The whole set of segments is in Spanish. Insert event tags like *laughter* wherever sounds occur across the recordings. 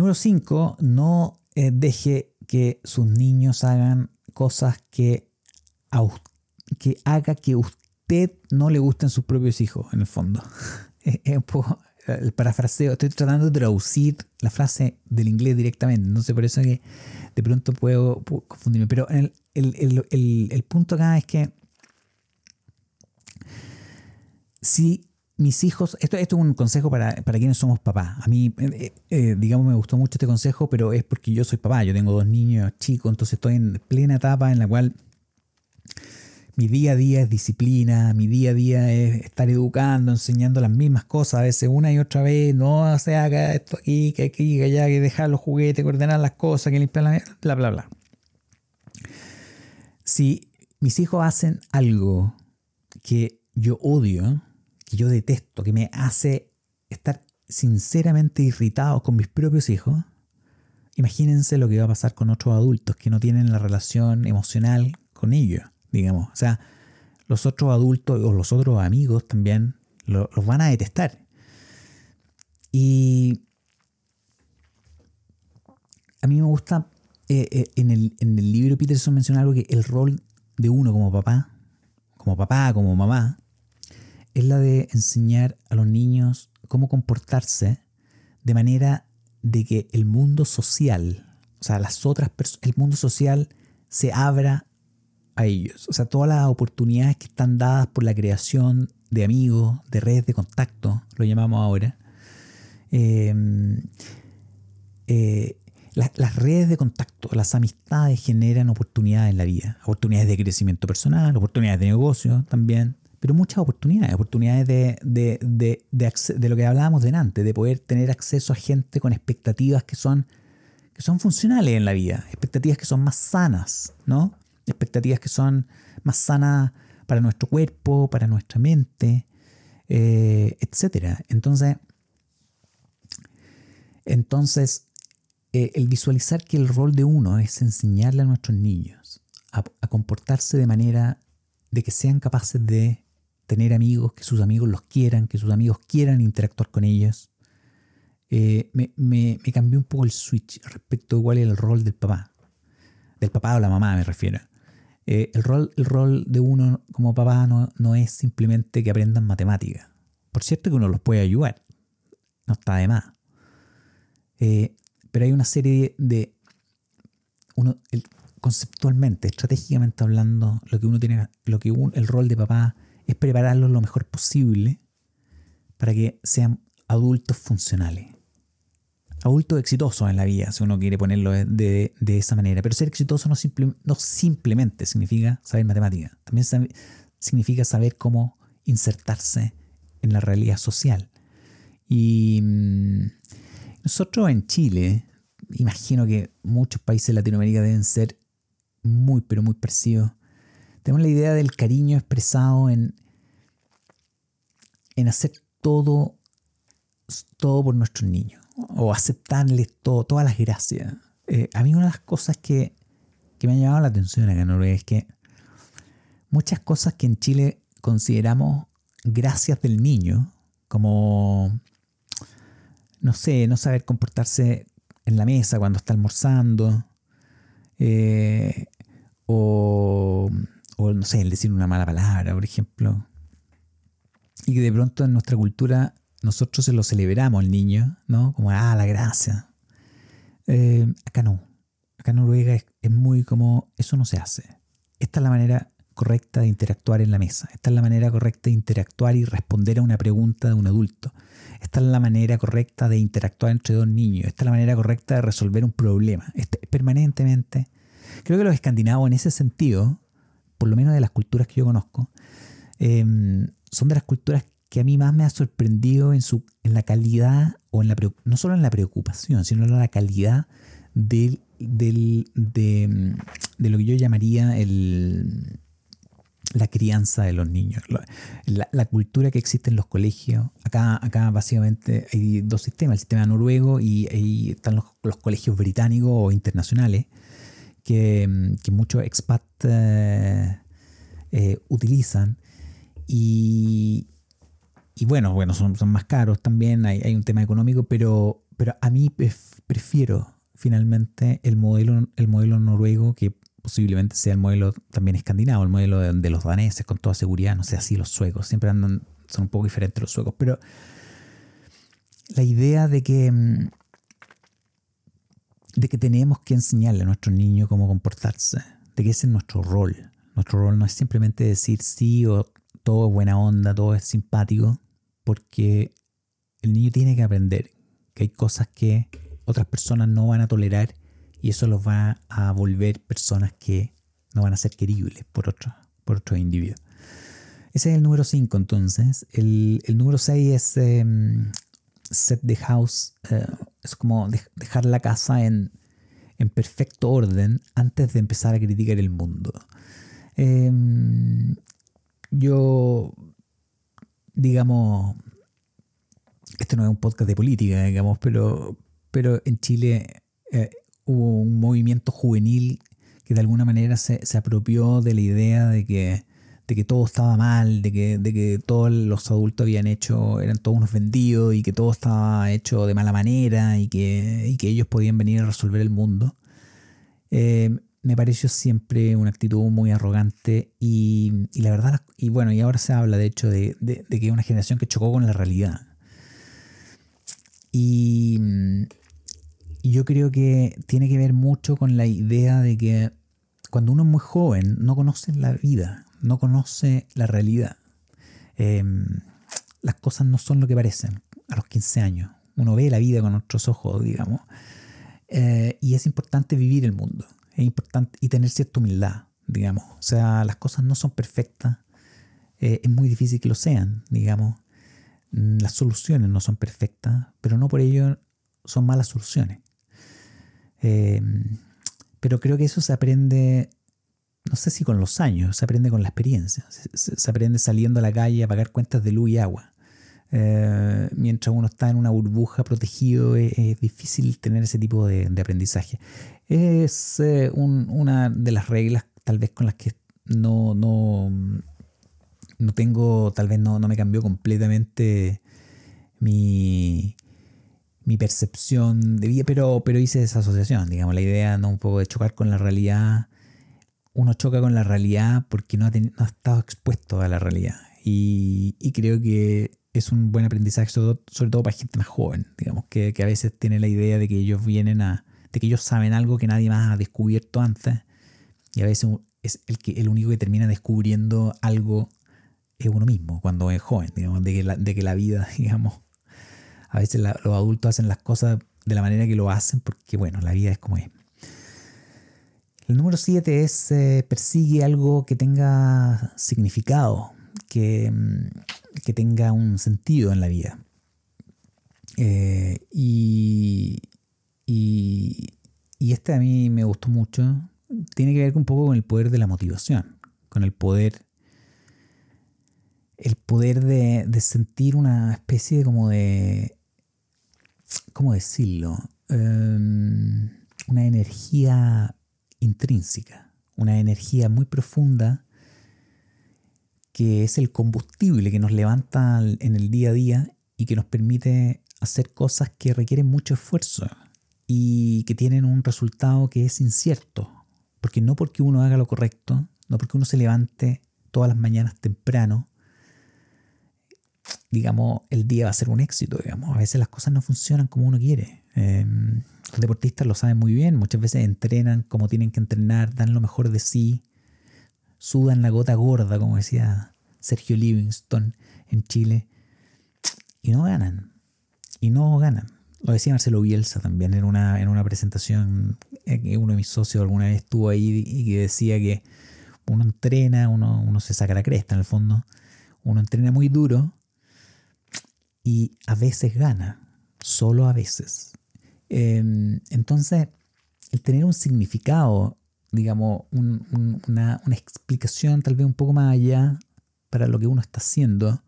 Número 5, no eh, deje que sus niños hagan cosas que, que haga que usted no le gusten sus propios hijos, en el fondo. *laughs* es un poco el parafraseo, estoy tratando de traducir la frase del inglés directamente, sé, por eso que de pronto puedo, confundirme, pero el, el, punto acá es que si mis hijos, esto, es un consejo para, para, quienes somos papás. A mí, eh, eh, digamos, me gustó mucho este consejo, pero es porque yo soy papá, yo tengo dos niños chicos, entonces estoy en plena etapa en la cual mi día a día es disciplina, mi día a día es estar educando, enseñando las mismas cosas, a veces una y otra vez, no se haga esto aquí, que aquí, que allá, que dejar los juguetes, que ordenar las cosas, que limpiar la... bla, bla, bla. Si mis hijos hacen algo que yo odio, que yo detesto, que me hace estar sinceramente irritado con mis propios hijos, imagínense lo que va a pasar con otros adultos que no tienen la relación emocional con ellos digamos. O sea, los otros adultos o los otros amigos también los van a detestar. Y a mí me gusta, eh, eh, en, el, en, el, libro Peterson menciona algo que el rol de uno como papá, como papá, como mamá, es la de enseñar a los niños cómo comportarse de manera de que el mundo social, o sea, las otras el mundo social se abra ellos. O sea, todas las oportunidades que están dadas por la creación de amigos, de redes de contacto, lo llamamos ahora. Em, eh, las redes de contacto, las amistades generan oportunidades en la vida. Oportunidades de crecimiento personal, oportunidades de negocio también, pero muchas oportunidades. Oportunidades de, de, de, de, lo que hablábamos delante, de poder tener acceso a gente con expectativas que son, que son funcionales en la vida, expectativas que son más sanas, ¿no? expectativas que son más sanas para nuestro cuerpo, para nuestra mente, eh, etc. Entonces, entonces eh, el visualizar que el rol de uno es enseñarle a nuestros niños a, comportarse de manera de que sean capaces de tener amigos, que sus amigos los quieran, que sus amigos quieran interactuar con ellos, eh, me, me, cambió un poco el switch respecto a cuál es el rol del papá. Del papá o la mamá me refiero. Eh, el, rol, el rol de uno como papá no, no es simplemente que aprendan matemáticas. Por cierto que uno los puede ayudar, no está de más. Eh, pero hay una serie de... Uno, conceptualmente, estratégicamente hablando, lo que uno tiene, lo que el rol de papá es prepararlos lo mejor posible para que sean adultos funcionales adulto exitoso en la vida, si uno quiere ponerlo de, esa manera. Pero ser exitoso no, no simplemente significa saber matemática, también significa saber cómo insertarse en la realidad social. Y mm, nosotros en Chile, imagino que muchos países de Latinoamérica deben ser muy, pero muy parecidos. Tenemos la idea del cariño expresado en, en hacer todo, todo por nuestros niños o aceptarles todo, todas las gracias. Eh, a mí una de las cosas que, me ha llamado la atención acá en Noruega es que muchas cosas que en Chile consideramos gracias del niño, como, no sé, no saber comportarse en la mesa cuando está almorzando, eh, o, o, no sé, el decir una mala palabra, por ejemplo, y que de pronto en nuestra cultura nosotros se lo celebramos al niño, ¿no? Como, ah, la gracia. Eh, acá no. Acá en Noruega es, muy como, eso no se hace. Esta es la manera correcta de interactuar en la mesa. Esta es la manera correcta de interactuar y responder a una pregunta de un adulto. Esta es la manera correcta de interactuar entre dos niños. Esta es la manera correcta de resolver un problema. Este, permanentemente. Creo que los escandinavos en ese sentido, por lo menos de las culturas que yo conozco, em, son de las culturas que a mí más me ha sorprendido en, su, en la calidad, o en la no solo en la preocupación, sino en la calidad del, de, lo que yo llamaría el, la crianza de los niños, la, cultura que existe en los colegios. Acá, acá básicamente hay dos sistemas, el sistema noruego y ahí están los, colegios británicos o internacionales que, muchos expats eh, eh, utilizan. Y, y bueno, bueno son, más caros también, hay, un tema económico, pero, pero a mí prefiero finalmente el modelo, el modelo noruego que posiblemente sea el modelo también escandinavo, el modelo de, los daneses con toda seguridad, no sé, así los suecos, siempre andan, son un poco diferentes los suecos, pero la idea de que, mm, de que tenemos que enseñarle a nuestros niños cómo comportarse, de que ese es nuestro rol. Nuestro rol no es simplemente decir sí o todo es buena onda, todo es simpático, porque el niño tiene que aprender que hay cosas que otras personas no van a tolerar y eso los va a volver personas que no van a ser queribles por otros por otro individuos. Ese es el número 5 entonces. El, número 6 es em, set the house, eh, es como dejar la casa en, perfecto orden antes de empezar a criticar el mundo. Em, yo, digamos, esto no es un podcast de política, digamos, pero, pero en Chile eh, hubo un movimiento juvenil que de alguna manera se, apropió de la idea de que, de que todo estaba mal, de que, de que todos los adultos habían hecho, eran todos unos vendidos y que todo estaba hecho de mala manera y que, que ellos podían venir a resolver el mundo. Eh, me pareció siempre una actitud muy arrogante y, la verdad, y bueno, y ahora se habla de hecho de, de, de que es una generación que chocó con la realidad. Y, y yo creo que tiene que ver mucho con la idea de que cuando uno es muy joven no conoce la vida, no conoce la realidad. Em, las cosas no son lo que parecen a los 15 años. Uno ve la vida con otros ojos, digamos. Eh, y es importante vivir el mundo. Es importante y tener cierta humildad, digamos. O sea, las cosas no son perfectas. Eh, es muy difícil que lo sean, digamos. Las soluciones no son perfectas, pero no por ello son malas soluciones. Em, pero creo que eso se aprende, no sé si con los años, se aprende con la experiencia. Se, aprende saliendo a la calle a pagar cuentas de luz y agua. Eh, mientras uno está en una burbuja protegido, es, difícil tener ese tipo de, aprendizaje. Es eh, una de las reglas tal vez con las que no, no, no tengo, tal vez no, no me cambió completamente mi, mi percepción de vida, pero, pero hice esa asociación, digamos, la idea no un poco de chocar con la realidad. Uno choca con la realidad porque no ha, no ha estado expuesto a la realidad. Y, creo que es un buen aprendizaje, sobre todo, para gente más joven, digamos, que, a veces tiene la idea de que ellos vienen a, de que ellos saben algo que nadie más ha descubierto antes. Y a veces es el, que, el único que termina descubriendo algo es uno mismo cuando es joven, digamos, de que la, que la vida, *laughs* digamos, a veces los adultos hacen las cosas de la manera que lo hacen porque, bueno, la vida es como es. El número 7 es eh, persigue algo que tenga significado, que, mm, que, tenga un sentido en la vida. Eh, y, y, y este a mí me gustó mucho. Tiene que ver un poco con el poder de la motivación, con el poder el poder de, de, sentir una especie de como de ¿cómo decirlo? Em, una energía intrínseca, una energía muy profunda que es el combustible que nos levanta en el día a día y que nos permite hacer cosas que requieren mucho esfuerzo y que tienen un resultado que es incierto. Porque no porque uno haga lo correcto, no porque uno se levante todas las mañanas temprano, digamos, el día va a ser un éxito, digamos. A veces las cosas no funcionan como uno quiere. Em, los deportistas lo saben muy bien, muchas veces entrenan como tienen que entrenar, dan lo mejor de sí, sudan la gota gorda, como decía Sergio Livingston en Chile, y no ganan. Y no ganan. Lo decía Marcelo Bielsa también en una, en una presentación eh, que uno de mis socios alguna vez estuvo ahí y que decía que uno entrena, uno, uno se saca la cresta en el fondo, uno entrena muy duro y a veces gana, solo a veces. Em, entonces, el tener un significado, digamos, una, explicación tal vez un poco más allá para lo que uno está haciendo,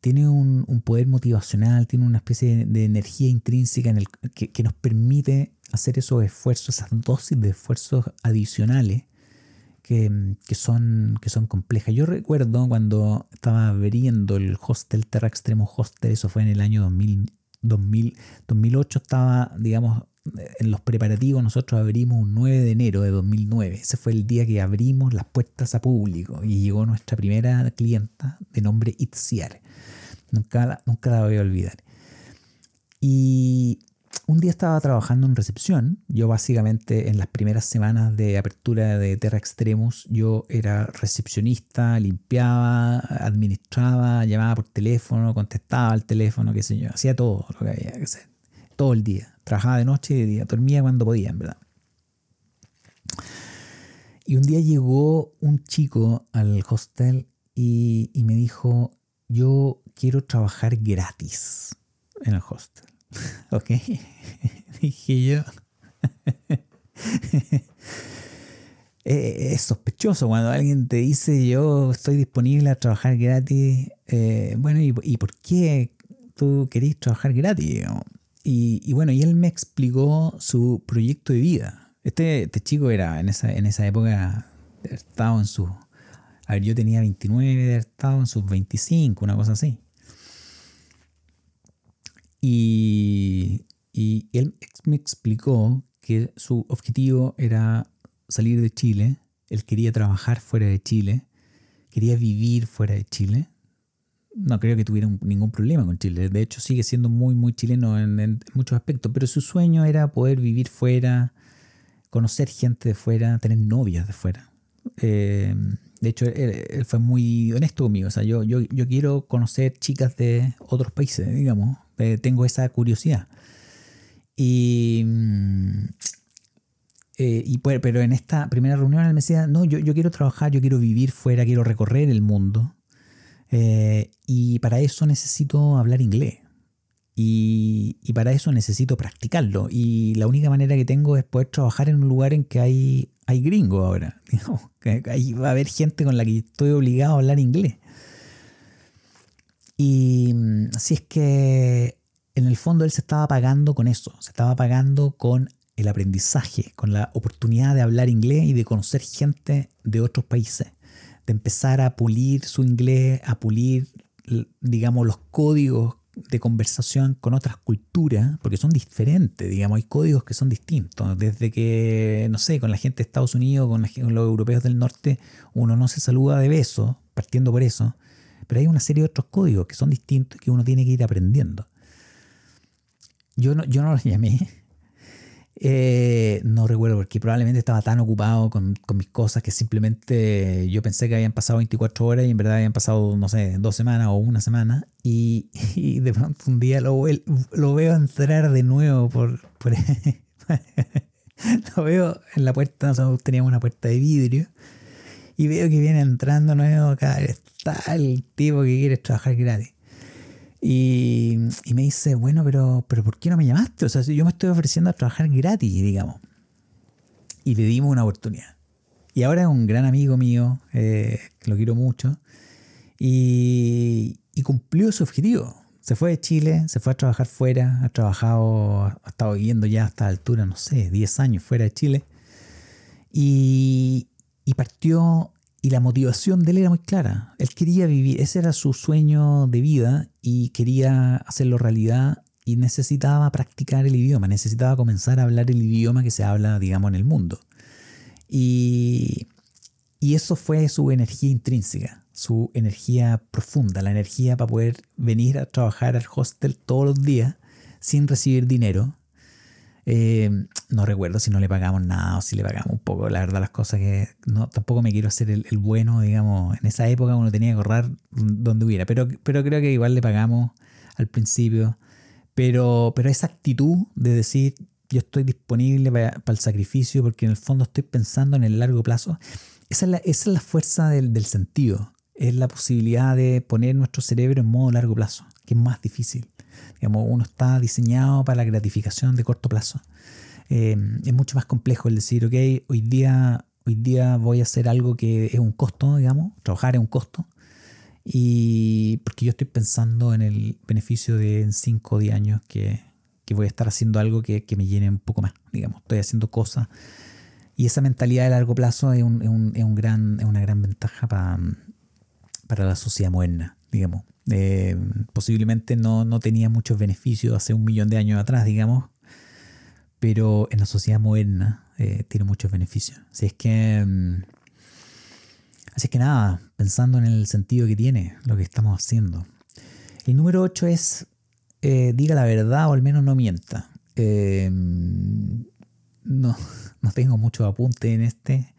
tiene un, poder motivacional, tiene una especie de, energía intrínseca en el, que, que, nos permite hacer esos esfuerzos, esas dosis de esfuerzos adicionales que, son, que son complejas. Yo recuerdo cuando estaba viendo el hostel Terra Extremo Hostel, eso fue en el año 2000, 2008 estaba, digamos, en los preparativos nosotros abrimos un 9 de enero de 2009. Ese fue el día que abrimos las puertas a público y llegó nuestra primera clienta de nombre Itziar. Nunca nunca la voy a olvidar. Y un día estaba trabajando en recepción. Yo básicamente en las primeras semanas de apertura de Terra Extremus, yo era recepcionista, limpiaba, administraba, llamaba por teléfono, contestaba al teléfono, qué sé yo, hacía todo lo que había que hacer. Todo el día. Trabajaba de noche y de día. Dormía cuando podía, en verdad. Y un día llegó un chico al hostel y, y me dijo, yo quiero trabajar gratis en el hostel. *laughs* ok. *laughs* Dije yo. *laughs* Eh, es sospechoso cuando alguien te dice yo estoy disponible a trabajar gratis. Eh, bueno, ¿y, por qué tú querés trabajar gratis? Y, bueno, y él me explicó su proyecto de vida. Este, este chico era en esa, en esa época, estaba en su... A ver, yo tenía 29, estaba en sus 25, una cosa así. Y, él me explicó que su objetivo era salir de Chile, él quería trabajar fuera de Chile, quería vivir fuera de Chile. No creo que tuviera ningún problema con Chile. De hecho, sigue siendo muy, muy chileno en, muchos aspectos. Pero su sueño era poder vivir fuera, conocer gente de fuera, tener novias de fuera. Eh, de hecho, él, fue muy honesto conmigo. O sea, yo, yo, yo quiero conocer chicas de otros países, digamos. Eh, tengo esa curiosidad. Y, mm, eh, pero en esta primera reunión él me decía, no, yo, yo quiero trabajar, yo quiero vivir fuera, quiero recorrer el mundo. Eh, y para eso necesito hablar inglés. Y, y, para eso necesito practicarlo. Y la única manera que tengo es poder trabajar en un lugar en que hay, hay gringos ahora. *laughs* ahí va a haber gente con la que estoy obligado a hablar inglés. Y mm, así es que en el fondo él se estaba pagando con eso, se estaba pagando con el aprendizaje, con la oportunidad de hablar inglés y de conocer gente de otros países, de empezar a pulir su inglés, a pulir, digamos, los códigos de conversación con otras culturas, porque son diferentes, digamos, hay códigos que son distintos. Desde que, no sé, con la gente de Estados Unidos, con, con los europeos del norte, uno no se saluda de beso, partiendo por eso, pero hay una serie de otros códigos que son distintos y que uno tiene que ir aprendiendo. Yo no, yo no los llamé. *laughs* Eh, no recuerdo porque probablemente estaba tan ocupado con, mis cosas que simplemente yo pensé que habían pasado 24 horas y en verdad habían pasado, no sé, dos semanas o una semana. Y, *laughs* de pronto un día lo veo entrar de nuevo por... *laughs* lo veo en la puerta, nosotros teníamos una puerta de vidrio y veo que viene entrando nuevo acá, está el tipo que quiere trabajar gratis. Y, me dice, bueno, pero, pero ¿por qué no me llamaste? O sea, yo me estoy ofreciendo a trabajar gratis, digamos. Y le dimos una oportunidad. Y ahora es un gran amigo mío, eh, lo quiero mucho, y, y, cumplió su objetivo. Se fue de Chile, se fue a trabajar fuera, ha trabajado, ha estado viviendo ya hasta la altura, no sé, 10 años fuera de Chile. Y, y partió y la motivación de él era muy clara. Él quería vivir, ese era su sueño de vida y quería hacerlo realidad y necesitaba practicar el idioma, necesitaba comenzar a hablar el idioma que se habla, digamos, en el mundo. Y, y eso fue su energía intrínseca, su energía profunda, la energía para poder venir a trabajar al hostel todos los días sin recibir dinero, eh, no recuerdo si no le pagamos nada o si le pagamos un poco. La verdad, las cosas que no, tampoco me quiero hacer el, bueno, digamos. En esa época uno tenía que ahorrar donde hubiera, pero, pero creo que igual le pagamos al principio. Pero, pero esa actitud de decir yo estoy disponible para, el sacrificio porque en el fondo estoy pensando en el largo plazo, esa es la, esa es la fuerza del, del sentido. Es la posibilidad de poner nuestro cerebro en modo largo plazo, que es más difícil. Digamos, uno está diseñado para la gratificación de corto plazo. Eh, es mucho más complejo el decir, ok, hoy día, hoy día voy a hacer algo que es un costo, digamos, trabajar es un costo. Y porque yo estoy pensando en el beneficio de en 5 o 10 años que, que, voy a estar haciendo algo que, que, me llene un poco más, digamos, estoy haciendo cosas. Y esa mentalidad de largo plazo es, un, es, un, es, un gran, es una gran ventaja para, para la sociedad moderna. digamos. Eh, posiblemente no, no, tenía muchos beneficios hace un millón de años atrás, digamos, pero en la sociedad moderna eh, tiene muchos beneficios. Así es que, mm, así es que nada, pensando en el sentido que tiene lo que estamos haciendo. El número 8 es eh, diga la verdad o al menos no mienta. no, *laughs* no tengo mucho apunte en este.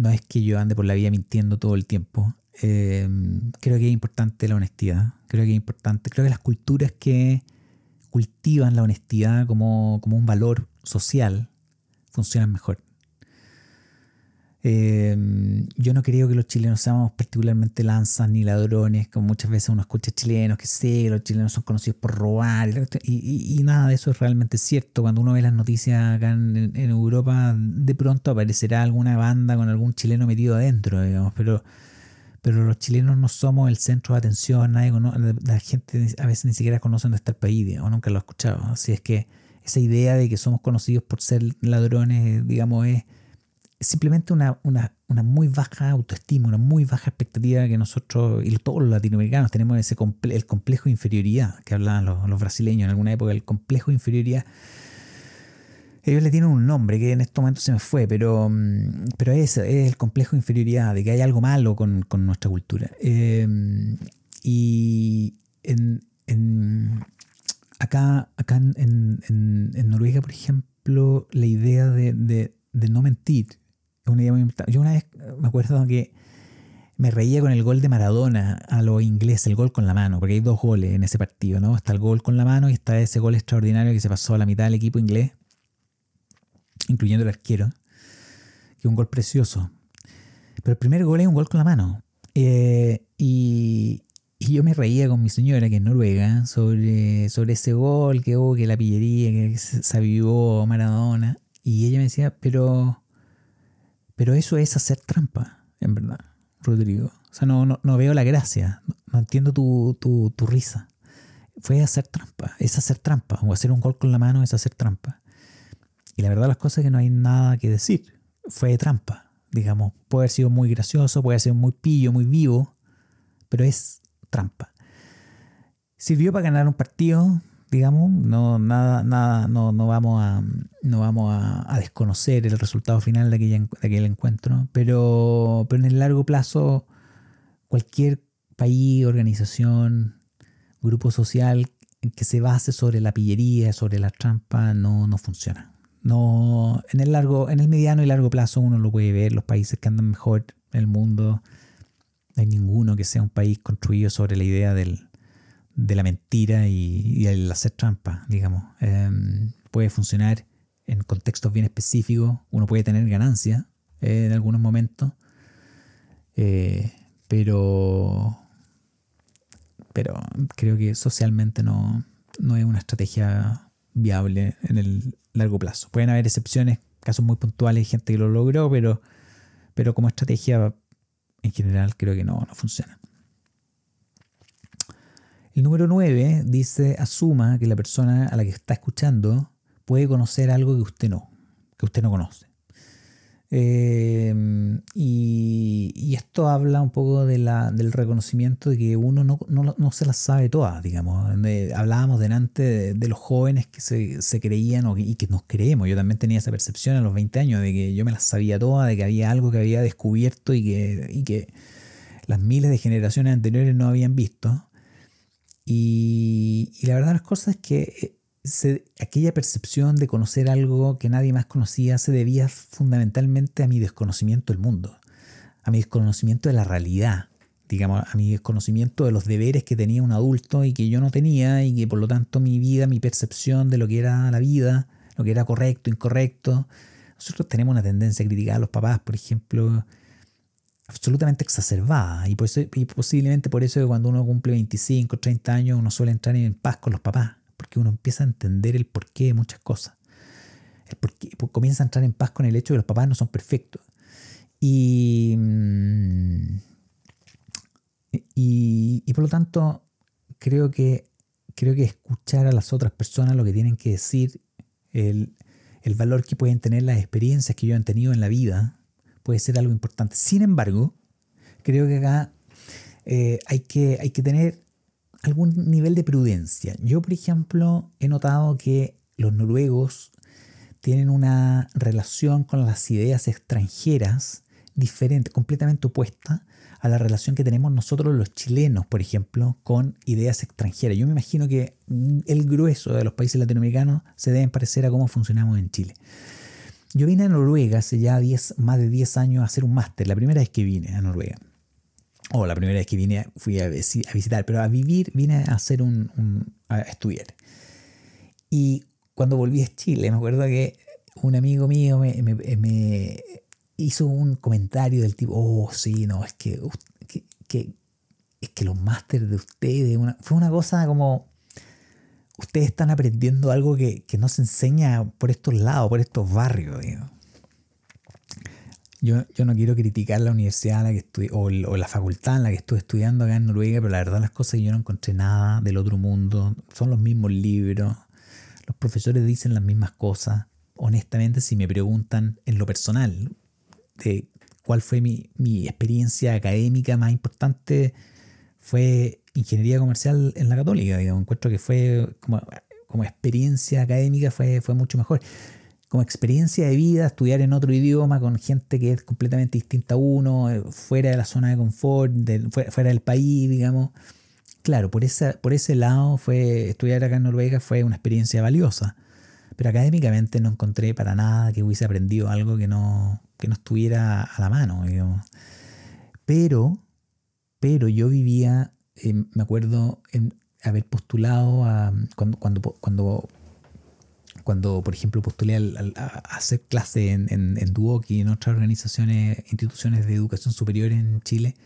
No es que yo ande por la vida mintiendo todo el tiempo. Em, creo que es importante la honestidad. Creo que es importante. Creo que las culturas que cultivan la honestidad como, como un valor social funcionan mejor. Em, yo no creo que los chilenos seamos particularmente lanzas ni ladrones, como muchas veces uno escucha chilenos que sí, los chilenos son conocidos por robar, y, nada de eso es realmente cierto. Cuando uno ve las noticias acá en, en, Europa, de pronto aparecerá alguna banda con algún chileno metido adentro, digamos, pero pero los chilenos no somos el centro de atención, nadie la gente a veces ni siquiera conoce dónde está el país o nunca lo ha escuchado. Así es que esa idea de que somos conocidos por ser ladrones, digamos, es simplemente una, una, una muy baja autoestima, una muy baja expectativa que nosotros y todos los latinoamericanos tenemos ese el complejo de inferioridad que hablaban los, los brasileños en alguna época, el complejo de inferioridad ellos le tienen un nombre que en este momento se me fue, pero, mm, pero es, es el complejo de inferioridad, de que hay algo malo con, nuestra cultura. Em, y en, acá, acá en, en, Noruega, por ejemplo, la idea de, no mentir es una idea muy importante. Yo una vez me acuerdo que me reía con el gol de Maradona a lo inglés, el gol con la mano, porque hay dos goles en ese partido, ¿no? Está el gol con la mano y está ese gol extraordinario que se pasó a la mitad del equipo inglés incluyendo el arquero, que es un gol precioso. Pero el primer gol es un gol con la mano. Eh, y, yo me reía con mi señora, que es noruega, sobre, sobre ese gol, que, oh, que la pillería, que se avivó Maradona. Y ella me decía, pero, pero eso es hacer trampa, en verdad, Rodrigo. O sea, no, no, veo la gracia, no, entiendo tu, tu, tu, risa. Fue hacer trampa, es hacer trampa. O hacer un gol con la mano es hacer trampa. Y la verdad las cosas que no hay nada que decir. Fue trampa, digamos. Puede haber sido muy gracioso, puede haber sido muy pillo, muy vivo, pero es trampa. Sirvió para ganar un partido, digamos, no, nada, nada, no, no vamos, a, no vamos a, desconocer el resultado final de, aquella, de aquel encuentro, pero, pero en el largo plazo cualquier país, organización, grupo social que se base sobre la pillería, sobre la trampa, no, no funciona. No, en el largo, en el mediano y largo plazo uno lo puede ver, los países que andan mejor en el mundo, no hay ninguno que sea un país construido sobre la idea del, de la mentira y, el hacer trampa, digamos. Em, puede funcionar en contextos bien específicos, uno puede tener ganancia eh, en algunos momentos, eh, pero, pero creo que socialmente no, no es una estrategia viable en el largo plazo. Pueden haber excepciones, casos muy puntuales, gente que lo logró, pero, pero como estrategia en general creo que no, no funciona. El número 9 dice, asuma que la persona a la que está escuchando puede conocer algo que usted no, que usted no conoce. Em, y, esto habla un poco de la, del reconocimiento de que uno no, no, no se las sabe todas, digamos. hablábamos delante de, los jóvenes que se, se creían y que nos creemos. Yo también tenía esa percepción a los 20 años de que yo me las sabía todas, de que había algo que había descubierto y que, y que las miles de generaciones anteriores no habían visto. Y, y la verdad las cosas es que eh, aquella percepción de conocer algo que nadie más conocía se debía fundamentalmente a mi desconocimiento del mundo, a mi desconocimiento de la realidad, digamos, a mi desconocimiento de los deberes que tenía un adulto y que yo no tenía y que por lo tanto mi vida, mi percepción de lo que era la vida, lo que era correcto, incorrecto. Nosotros tenemos una tendencia a criticar a los papás, por ejemplo, absolutamente exacerbada y, y posiblemente por eso que cuando uno cumple 25, 30 años uno suele entrar en paz con los papás porque uno empieza a entender el porqué de muchas cosas. Pues, comienza a entrar en paz con el hecho de que los papás no son perfectos. Y, mm, y, y por lo tanto, creo que, creo que escuchar a las otras personas lo que tienen que decir, el, el valor que pueden tener las experiencias que yo han tenido en la vida, puede ser algo importante. Sin embargo, creo que acá eh, hay, que, hay que tener algún nivel de prudencia. Yo, por ejemplo, he notado que los noruegos tienen una relación con las ideas extranjeras diferente, completamente opuesta a la relación que tenemos nosotros los chilenos, por ejemplo, con ideas extranjeras. Yo me imagino que el grueso de los países latinoamericanos se deben parecer a cómo funcionamos en Chile. Yo vine a Noruega hace ya más de 10 años a hacer un máster, la primera vez que vine a Noruega. O la primera vez que vine fui a, visitar, pero a vivir vine a hacer un, a estudiar. Y cuando volví a Chile, me acuerdo que un amigo mío me, hizo un comentario del tipo, oh, sí, no, es que, que, es que los másteres de ustedes, fue una cosa como, ustedes están aprendiendo algo que, no se enseña por estos lados, por estos barrios. Yo, yo, no quiero criticar la universidad la que estudié, o, la facultad en la que estuve estudiando acá en Noruega, pero la verdad las cosas yo no encontré nada del otro mundo. Son los mismos libros, los profesores dicen las mismas cosas. Honestamente, si me preguntan en lo personal, de cuál fue mi, experiencia académica más importante, fue ingeniería comercial en la católica. Digamos. Encuentro que fue como, como experiencia académica fue, fue mucho mejor. Como experiencia de vida, estudiar en otro idioma con gente que es completamente distinta a uno, eh, fuera de la zona de confort, fuera del país, digamos. Claro, por, por ese lado fue estudiar acá en Noruega fue una experiencia valiosa. Pero académicamente no encontré para nada que hubiese aprendido algo que no, que no estuviera a la mano. Pero, pero yo vivía, me acuerdo en haber postulado a, cuando, cuando, cuando por ejemplo, postulé a, hacer clase en, en, Duoc y en otras organizaciones, instituciones de educación superior en Chile,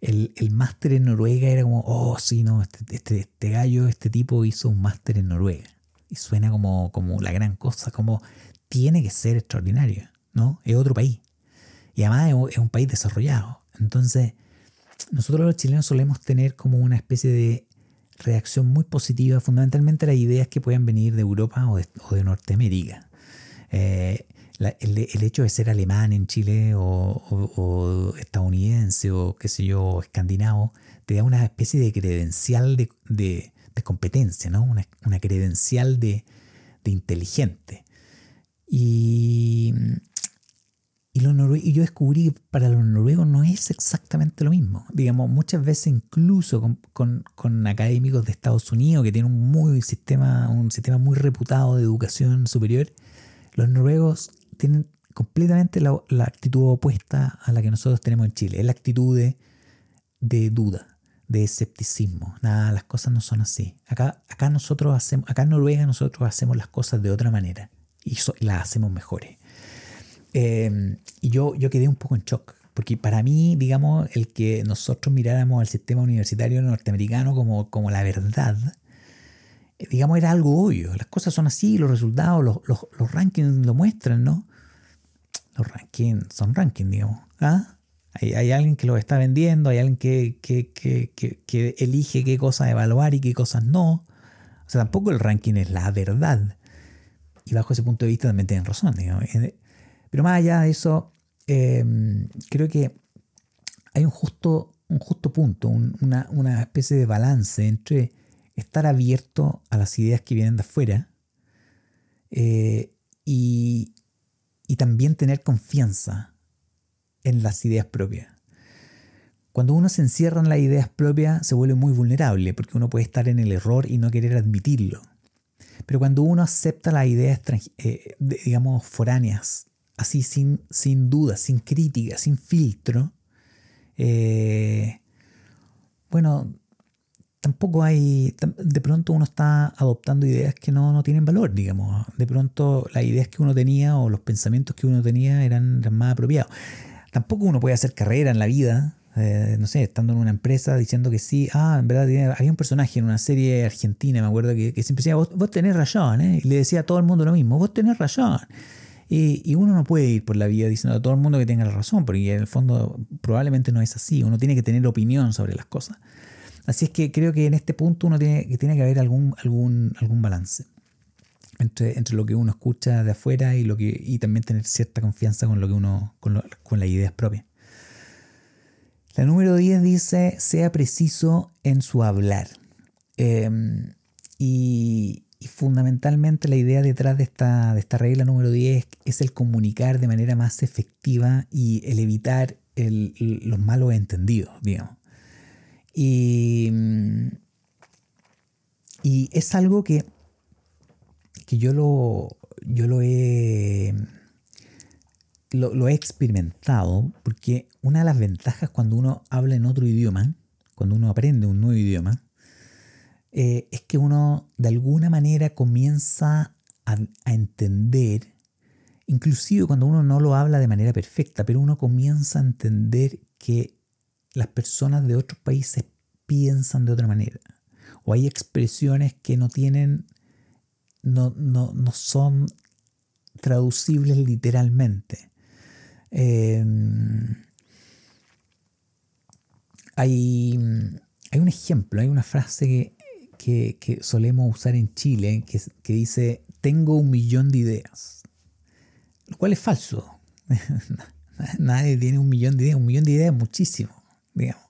el, el máster en Noruega era como, oh, sí, no, este, este, este gallo, este tipo hizo un máster en Noruega. Y suena como, como la gran cosa, como tiene que ser extraordinario. ¿no? Es otro país. Y además es un país desarrollado. Entonces, nosotros los chilenos solemos tener como una especie de reacción muy positiva fundamentalmente a las ideas que puedan venir de Europa o de, Norteamérica. Eh, el, hecho de ser alemán en Chile o, estadounidense o qué sé yo, escandinavo, te da una especie de credencial de, competencia, ¿no? Una, una credencial de, de inteligente. Y, y, y yo descubrí que para los noruegos no es exactamente lo mismo. Digamos, muchas veces incluso con, académicos de Estados Unidos que tienen un, muy sistema, un sistema muy reputado de educación superior, los noruegos tienen completamente la, actitud opuesta a la que nosotros tenemos en Chile. Es la actitud de, duda, de escepticismo. Nada, las cosas no son así. Acá, acá nosotros hacemos, acá en Noruega nosotros hacemos las cosas de otra manera y las hacemos mejores. Em, y yo, yo quedé un poco en shock, porque para mí, digamos, el que nosotros miráramos al sistema universitario norteamericano como, como la verdad, eh, digamos, era algo obvio. Las cosas son así, los resultados, los, los, los rankings lo muestran, ¿no? Los rankings son rankings, digamos. ¿Ah? Hay, hay, alguien que lo está vendiendo, hay alguien que, que, que, que, elige qué cosas evaluar y qué cosas no. O sea, tampoco el ranking es la verdad. Y bajo ese punto de vista también tienen razón. Digamos. Pero más allá de eso, em, creo que hay un justo, un justo punto, una, especie de balance entre estar abierto a las ideas que vienen de afuera eh, y, y también tener confianza en las ideas propias. Cuando uno se encierra en las ideas propias se vuelve muy vulnerable porque uno puede estar en el error y no querer admitirlo. Pero cuando uno acepta las ideas, eh, digamos, foráneas así sin, sin duda, sin crítica, sin filtro, eh, bueno, tampoco hay, de pronto uno está adoptando ideas que no, no, tienen valor, digamos. De pronto las ideas que uno tenía o los pensamientos que uno tenía eran, más apropiados. Tampoco uno puede hacer carrera en la vida, eh, no sé, estando en una empresa diciendo que sí, ah, en verdad había un personaje en una serie argentina, me acuerdo, que, siempre decía, vos, vos tenés razón, ¿eh? y le decía a todo el mundo lo mismo, vos tenés razón. Y, uno no puede ir por la vida diciendo a todo el mundo que tenga la razón, porque en el fondo probablemente no es así. Uno tiene que tener opinión sobre las cosas. Así es que creo que en este punto uno tiene que, tiene que haber algún, algún, algún balance entre, entre lo que uno escucha de afuera y, lo que, y también tener cierta confianza con, lo que uno, con, con las ideas propias. La número 10 dice, sea preciso en su hablar. Em, y, fundamentalmente la idea detrás de esta, de esta regla número 10 es el comunicar de manera más efectiva y el evitar los malos entendidos, digamos. Y, y es algo que, que yo, lo, yo lo he lo, he experimentado porque una de las ventajas cuando uno habla en otro idioma, cuando uno aprende un nuevo idioma, eh, es que uno de alguna manera comienza a, entender, inclusive cuando uno no lo habla de manera perfecta, pero uno comienza a entender que las personas de otros países piensan de otra manera. O hay expresiones que no tienen, no, no, no son traducibles literalmente. Em, hay, hay, un ejemplo, hay una frase que, solemos usar en Chile que, que, dice, tengo un millón de ideas, lo cual es falso. *laughs* Nadie tiene un millón de ideas, un millón de ideas es muchísimo, digamos.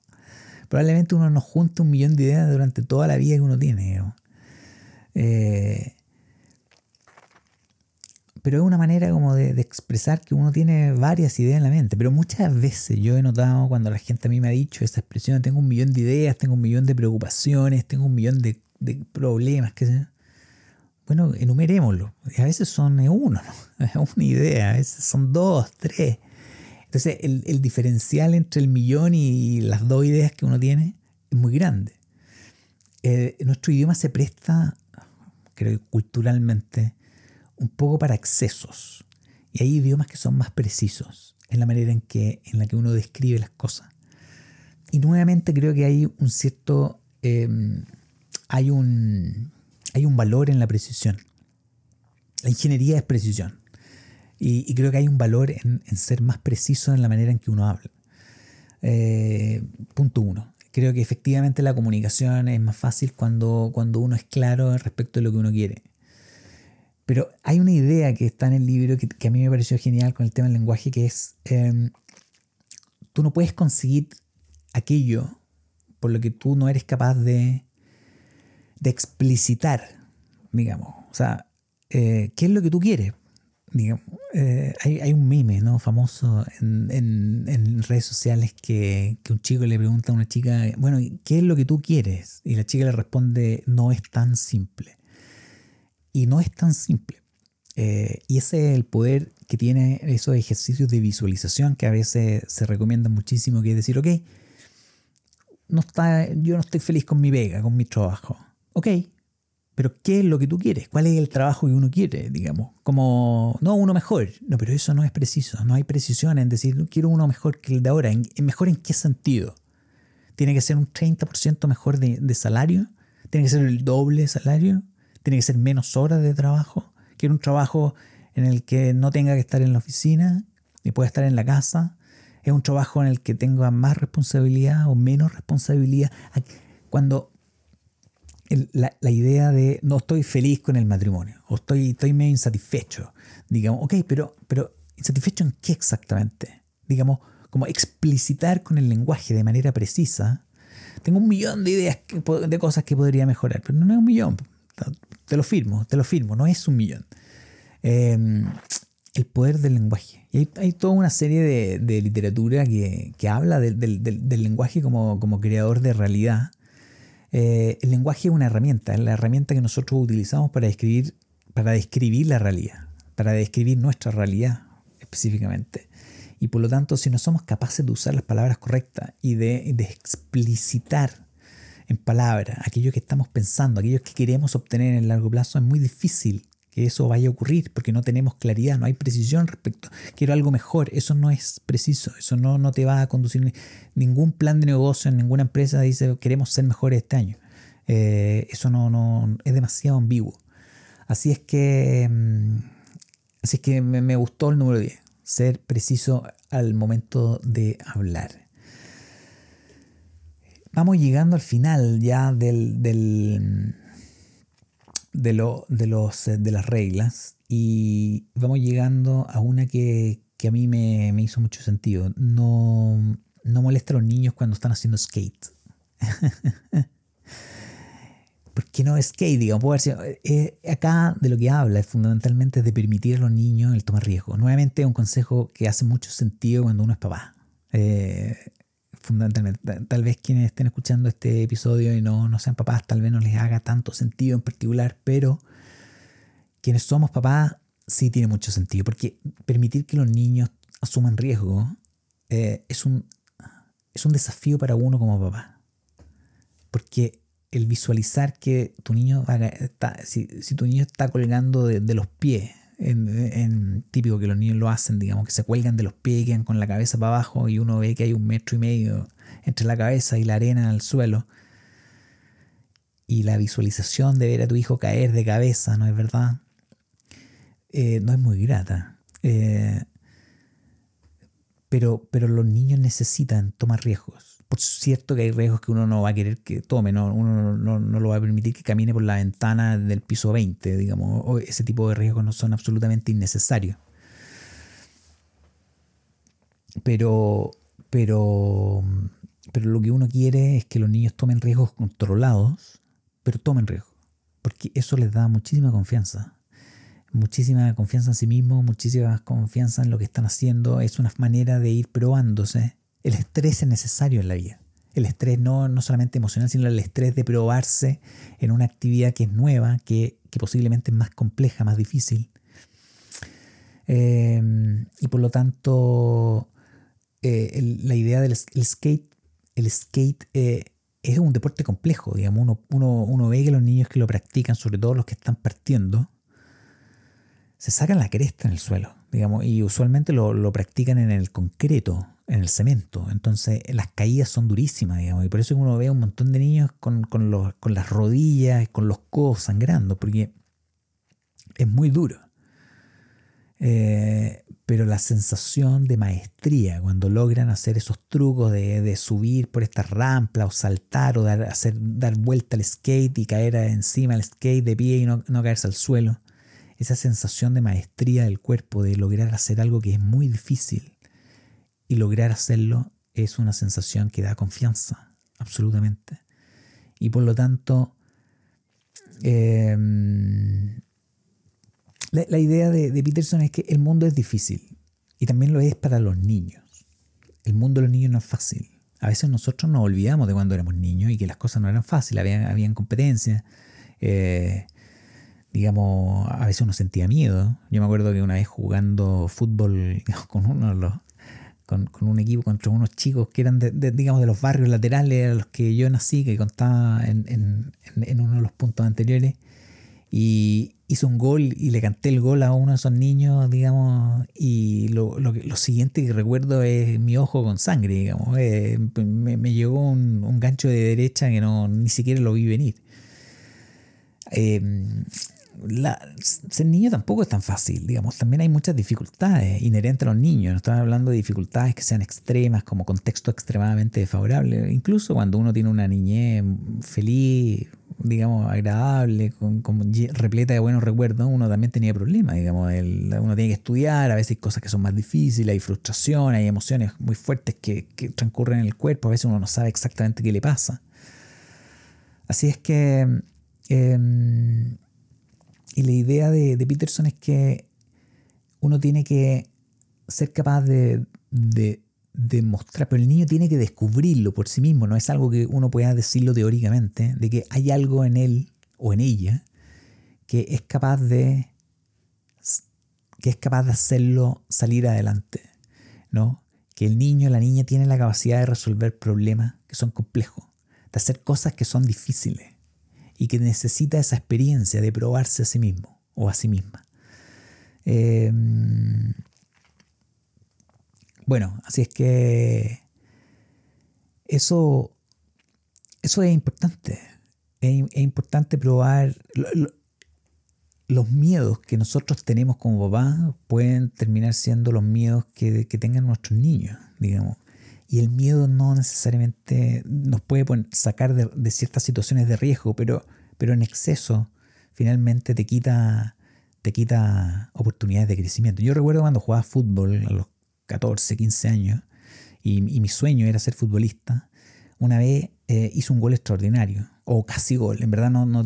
Probablemente uno no junta un millón de ideas durante toda la vida que uno tiene. Eh, pero es una manera como de, expresar que uno tiene varias ideas en la mente. Pero muchas veces yo he notado cuando la gente a mí me ha dicho esa expresión, tengo un millón de ideas, tengo un millón de preocupaciones, tengo un millón de, problemas, qué sé Bueno, enumerémoslo. a veces son uno, ¿no? *laughs* una idea, a veces son dos, tres. Entonces el, diferencial entre el millón y las dos ideas que uno tiene es muy grande. Eh, nuestro idioma se presta, creo que culturalmente, un poco para excesos. Y hay idiomas que son más precisos en la manera en, que, en la que uno describe las cosas. Y nuevamente creo que hay un cierto... Em, hay, un, hay un valor en la precisión. La ingeniería es precisión. Y, creo que hay un valor en, ser más preciso en la manera en que uno habla. Eh, punto uno. Creo que efectivamente la comunicación es más fácil cuando, cuando uno es claro respecto de lo que uno quiere. Pero hay una idea que está en el libro que, a mí me pareció genial con el tema del lenguaje, que es, em, tú no puedes conseguir aquello por lo que tú no eres capaz de, de explicitar, digamos. O sea, eh, ¿qué es lo que tú quieres? Digamos, eh, hay, un meme ¿no? famoso en, en, redes sociales que, que, un chico le pregunta a una chica, bueno, ¿qué es lo que tú quieres? Y la chica le responde, no es tan simple. Y no es tan simple. Eh, y ese es el poder que tiene esos ejercicios de visualización que a veces se recomiendan muchísimo, que es decir, ok, no está, yo no estoy feliz con mi vega, con mi trabajo. Ok, pero ¿qué es lo que tú quieres? ¿Cuál es el trabajo que uno quiere? Digamos, como, no, uno mejor. No, pero eso no es preciso. No hay precisión en decir, quiero uno mejor que el de ahora. ¿Mejor en qué sentido? ¿Tiene que ser un 30% mejor de, salario? ¿Tiene que ser el doble de salario? tiene que ser menos horas de trabajo. Quiero un trabajo en el que no tenga que estar en la oficina y pueda estar en la casa. Es un trabajo en el que tenga más responsabilidad o menos responsabilidad. Cuando la, idea de no estoy feliz con el matrimonio o estoy, estoy medio insatisfecho, digamos, ok, pero, pero ¿insatisfecho en qué exactamente? Digamos, como explicitar con el lenguaje de manera precisa. Tengo un millón de ideas de cosas que podría mejorar, pero no es un millón. Te lo firmo, te lo firmo, no es un millón. Em, el poder del lenguaje. Y hay, toda una serie de, literatura que, habla del, lenguaje como, creador de realidad. Eh, el lenguaje es una herramienta, es la herramienta que nosotros utilizamos para describir, para describir la realidad, para describir nuestra realidad específicamente. Y por lo tanto, si no somos capaces de usar las palabras correctas y de, de explicitar en palabras, aquello que estamos pensando, aquello que queremos obtener en el largo plazo, es muy difícil que eso vaya a ocurrir porque no tenemos claridad, no hay precisión respecto. Quiero algo mejor, eso no es preciso, eso no, no te va a conducir ningún plan de negocio en ninguna empresa dice queremos ser mejores este año. Eh, eso no, no es demasiado ambiguo. Así es que, mm, así es que me, me gustó el número 10, ser preciso al momento de hablar vamos llegando al final ya del, del de, lo, de, los, de las reglas y vamos llegando a una que, a mí me, hizo mucho sentido. No, no molesta a los niños cuando están haciendo skate. *laughs* ¿Por qué no skate? Digamos, eh, acá de lo que habla es fundamentalmente de permitir a los niños el tomar riesgo. Nuevamente, un consejo que hace mucho sentido cuando uno es papá. Eh, fundamentalmente, tal vez quienes estén escuchando este episodio y no, no sean papás, tal vez no les haga tanto sentido en particular, pero quienes somos papás sí tiene mucho sentido, porque permitir que los niños asuman riesgo eh, es, un, es un desafío para uno como papá. Porque el visualizar que tu niño está, si, tu niño está colgando de, los pies, en, típico que los niños lo hacen, digamos, que se cuelgan de los pies quedan con la cabeza para abajo y uno ve que hay un metro y medio entre la cabeza y la arena al suelo. Y la visualización de ver a tu hijo caer de cabeza, ¿no es verdad? Eh, no es muy grata. Eh, pero, pero los niños necesitan tomar riesgos. Por cierto que hay riesgos que uno no va a querer que tome, ¿no? uno no, no, lo va a permitir que camine por la ventana del piso 20, digamos. O ese tipo de riesgos no son absolutamente innecesarios. Pero, pero, pero lo que uno quiere es que los niños tomen riesgos controlados, pero tomen riesgos, porque eso les da muchísima confianza muchísima confianza en sí mismo, muchísima confianza en lo que están haciendo. Es una manera de ir probándose. El estrés es necesario en la vida. El estrés no, no solamente emocional, sino el estrés de probarse en una actividad que es nueva, que, posiblemente es más compleja, más difícil. Em, y por lo tanto, eh, la idea del skate, el skate eh, es un deporte complejo. Digamos, uno, uno, uno ve que los niños que lo practican, sobre todo los que están partiendo, se sacan la cresta en el suelo, digamos, y usualmente lo, practican en el concreto, en el cemento. Entonces las caídas son durísimas, digamos, y por eso uno ve un montón de niños con, las rodillas, con los codos sangrando, porque es muy duro. Eh, pero la sensación de maestría cuando logran hacer esos trucos de, subir por esta rampa o saltar o dar, hacer, dar vuelta al skate y caer encima del skate de pie y no, no caerse al suelo esa sensación de maestría del cuerpo, de lograr hacer algo que es muy difícil y lograr hacerlo es una sensación que da confianza, absolutamente. Y por lo tanto, em, la, idea de, de, Peterson es que el mundo es difícil y también lo es para los niños. El mundo de los niños no es fácil. A veces nosotros nos olvidamos de cuando éramos niños y que las cosas no eran fáciles, había, habían competencias. Eh, digamos, a veces uno sentía miedo. Yo me acuerdo que una vez jugando fútbol *laughs* con uno con, un equipo contra unos chicos que eran de, digamos, de los barrios laterales a los que yo nací, que contaba en, uno de los puntos anteriores, y hizo un gol y le canté el gol a uno de esos niños, digamos, y lo, siguiente que recuerdo es mi ojo con sangre, digamos, eh, me, llegó un, un, gancho de derecha que no ni siquiera lo vi venir. Eh, ser niño tampoco es tan fácil, digamos, también hay muchas dificultades inherentes a los niños, no estamos hablando de dificultades que sean extremas, como contexto extremadamente desfavorable, incluso cuando uno tiene una niñez feliz, digamos, agradable, con, repleta de buenos recuerdos, uno también tenía problemas, digamos, uno tiene que estudiar, a veces hay cosas que son más difíciles, hay frustración, hay emociones muy fuertes que, transcurren en el cuerpo, a veces uno no sabe exactamente qué le pasa. Así es que... Em, y la idea de, Peterson es que uno tiene que ser capaz de, de, mostrar, pero el niño tiene que descubrirlo por sí mismo, no es algo que uno pueda decirlo teóricamente, de que hay algo en él o en ella que es capaz de que es capaz de hacerlo salir adelante, ¿no? Que el niño, la niña tiene la capacidad de resolver problemas que son complejos, de hacer cosas que son difíciles y que necesita esa experiencia de probarse a sí mismo o a sí misma. Em, bueno, así es que eso, eso es importante. Es, importante probar los miedos que nosotros tenemos como papá pueden terminar siendo los miedos que, que tengan nuestros niños, digamos. Y el miedo no necesariamente nos puede sacar de, ciertas situaciones de riesgo, pero, pero en exceso finalmente te quita, te quita oportunidades de crecimiento. Yo recuerdo cuando jugaba fútbol a los 14, 15 años y, mi sueño era ser futbolista, una vez eh, hizo un gol extraordinario, o casi gol, en verdad no, no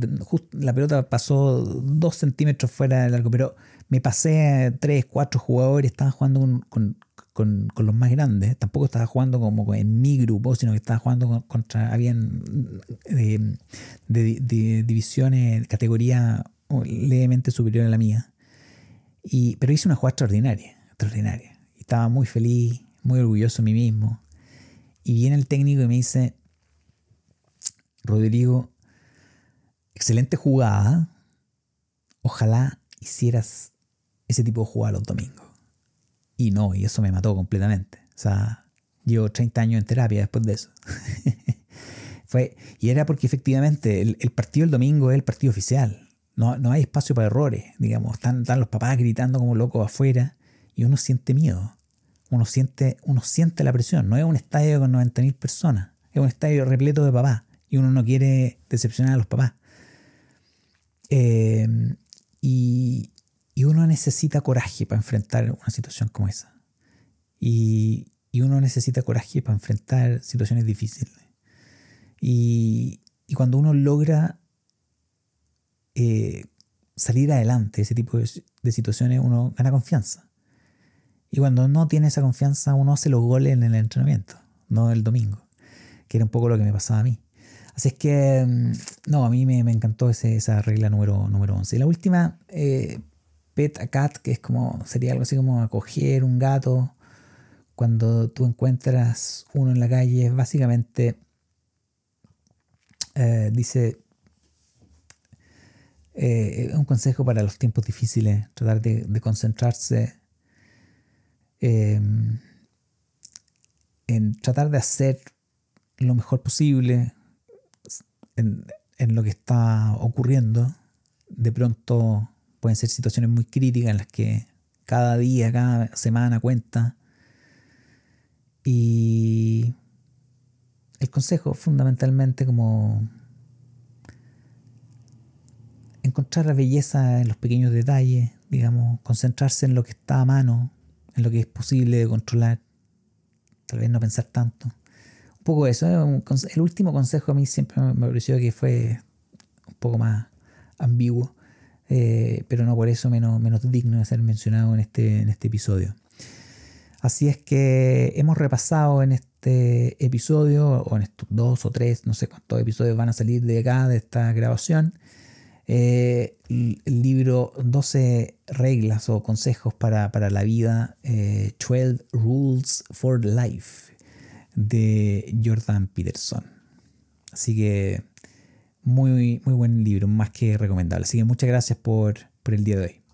la pelota pasó dos centímetros fuera del arco, pero me pasé tres, cuatro jugadores, estaba jugando con, con, los más grandes, tampoco estaba jugando como en mi grupo, sino que estaba jugando contra, habían de, de, divisiones, categoría levemente superior a la mía. Y, pero hice una jugada extraordinaria, extraordinaria. estaba muy feliz, muy orgulloso de mí mismo. Y viene el técnico y me dice, Rodrigo, excelente jugada, ojalá hicieras ese tipo de jugada los domingos. Y no, y eso me mató completamente. O sea, llevo 30 años en terapia después de eso. *laughs* Fue, y era porque efectivamente el, partido del domingo es el partido oficial. No, no hay espacio para errores, digamos. Están, están, los papás gritando como locos afuera y uno siente miedo. Uno siente, uno siente la presión. No es un estadio con 90.000 personas. Es un estadio repleto de papás. Y uno no quiere decepcionar a los papás. Eh, y, y uno necesita coraje para enfrentar una situación como esa. Y, uno necesita coraje para enfrentar situaciones difíciles. Y, cuando uno logra eh, salir adelante de ese tipo de, situaciones, uno gana confianza. Y cuando no tiene esa confianza, uno hace los goles en el entrenamiento, no el domingo, que era un poco lo que me pasaba a mí. Así es que, mm, no, a mí me, encantó esa regla número, número 11. Y la última, eh, pet a cat, que es como, sería algo así como acoger un gato. Cuando tú encuentras uno en la calle, básicamente eh, dice, eh, un consejo para los tiempos difíciles, tratar de, concentrarse em, en tratar de hacer lo mejor posible en, en lo que está ocurriendo. De pronto pueden ser situaciones muy críticas en las que cada día, cada semana cuenta. Y el consejo fundamentalmente como encontrar la belleza en los pequeños detalles, digamos, concentrarse en lo que está a mano, en lo que es posible de controlar, tal vez no pensar tanto. Un poco eso, ¿eh? el último consejo a mí siempre me pareció que fue un poco más ambiguo. Eh, pero no por eso menos, digno de ser mencionado en este, en este episodio. Así es que hemos repasado en este episodio, o en estos dos o tres, no sé cuántos episodios van a salir de acá, de esta grabación, eh, el, libro 12 reglas o consejos para, la vida, 12 eh, Rules for Life, de Jordan Peterson. Así que muy, muy buen libro, más que recomendable. Así que muchas gracias por, por el día de hoy.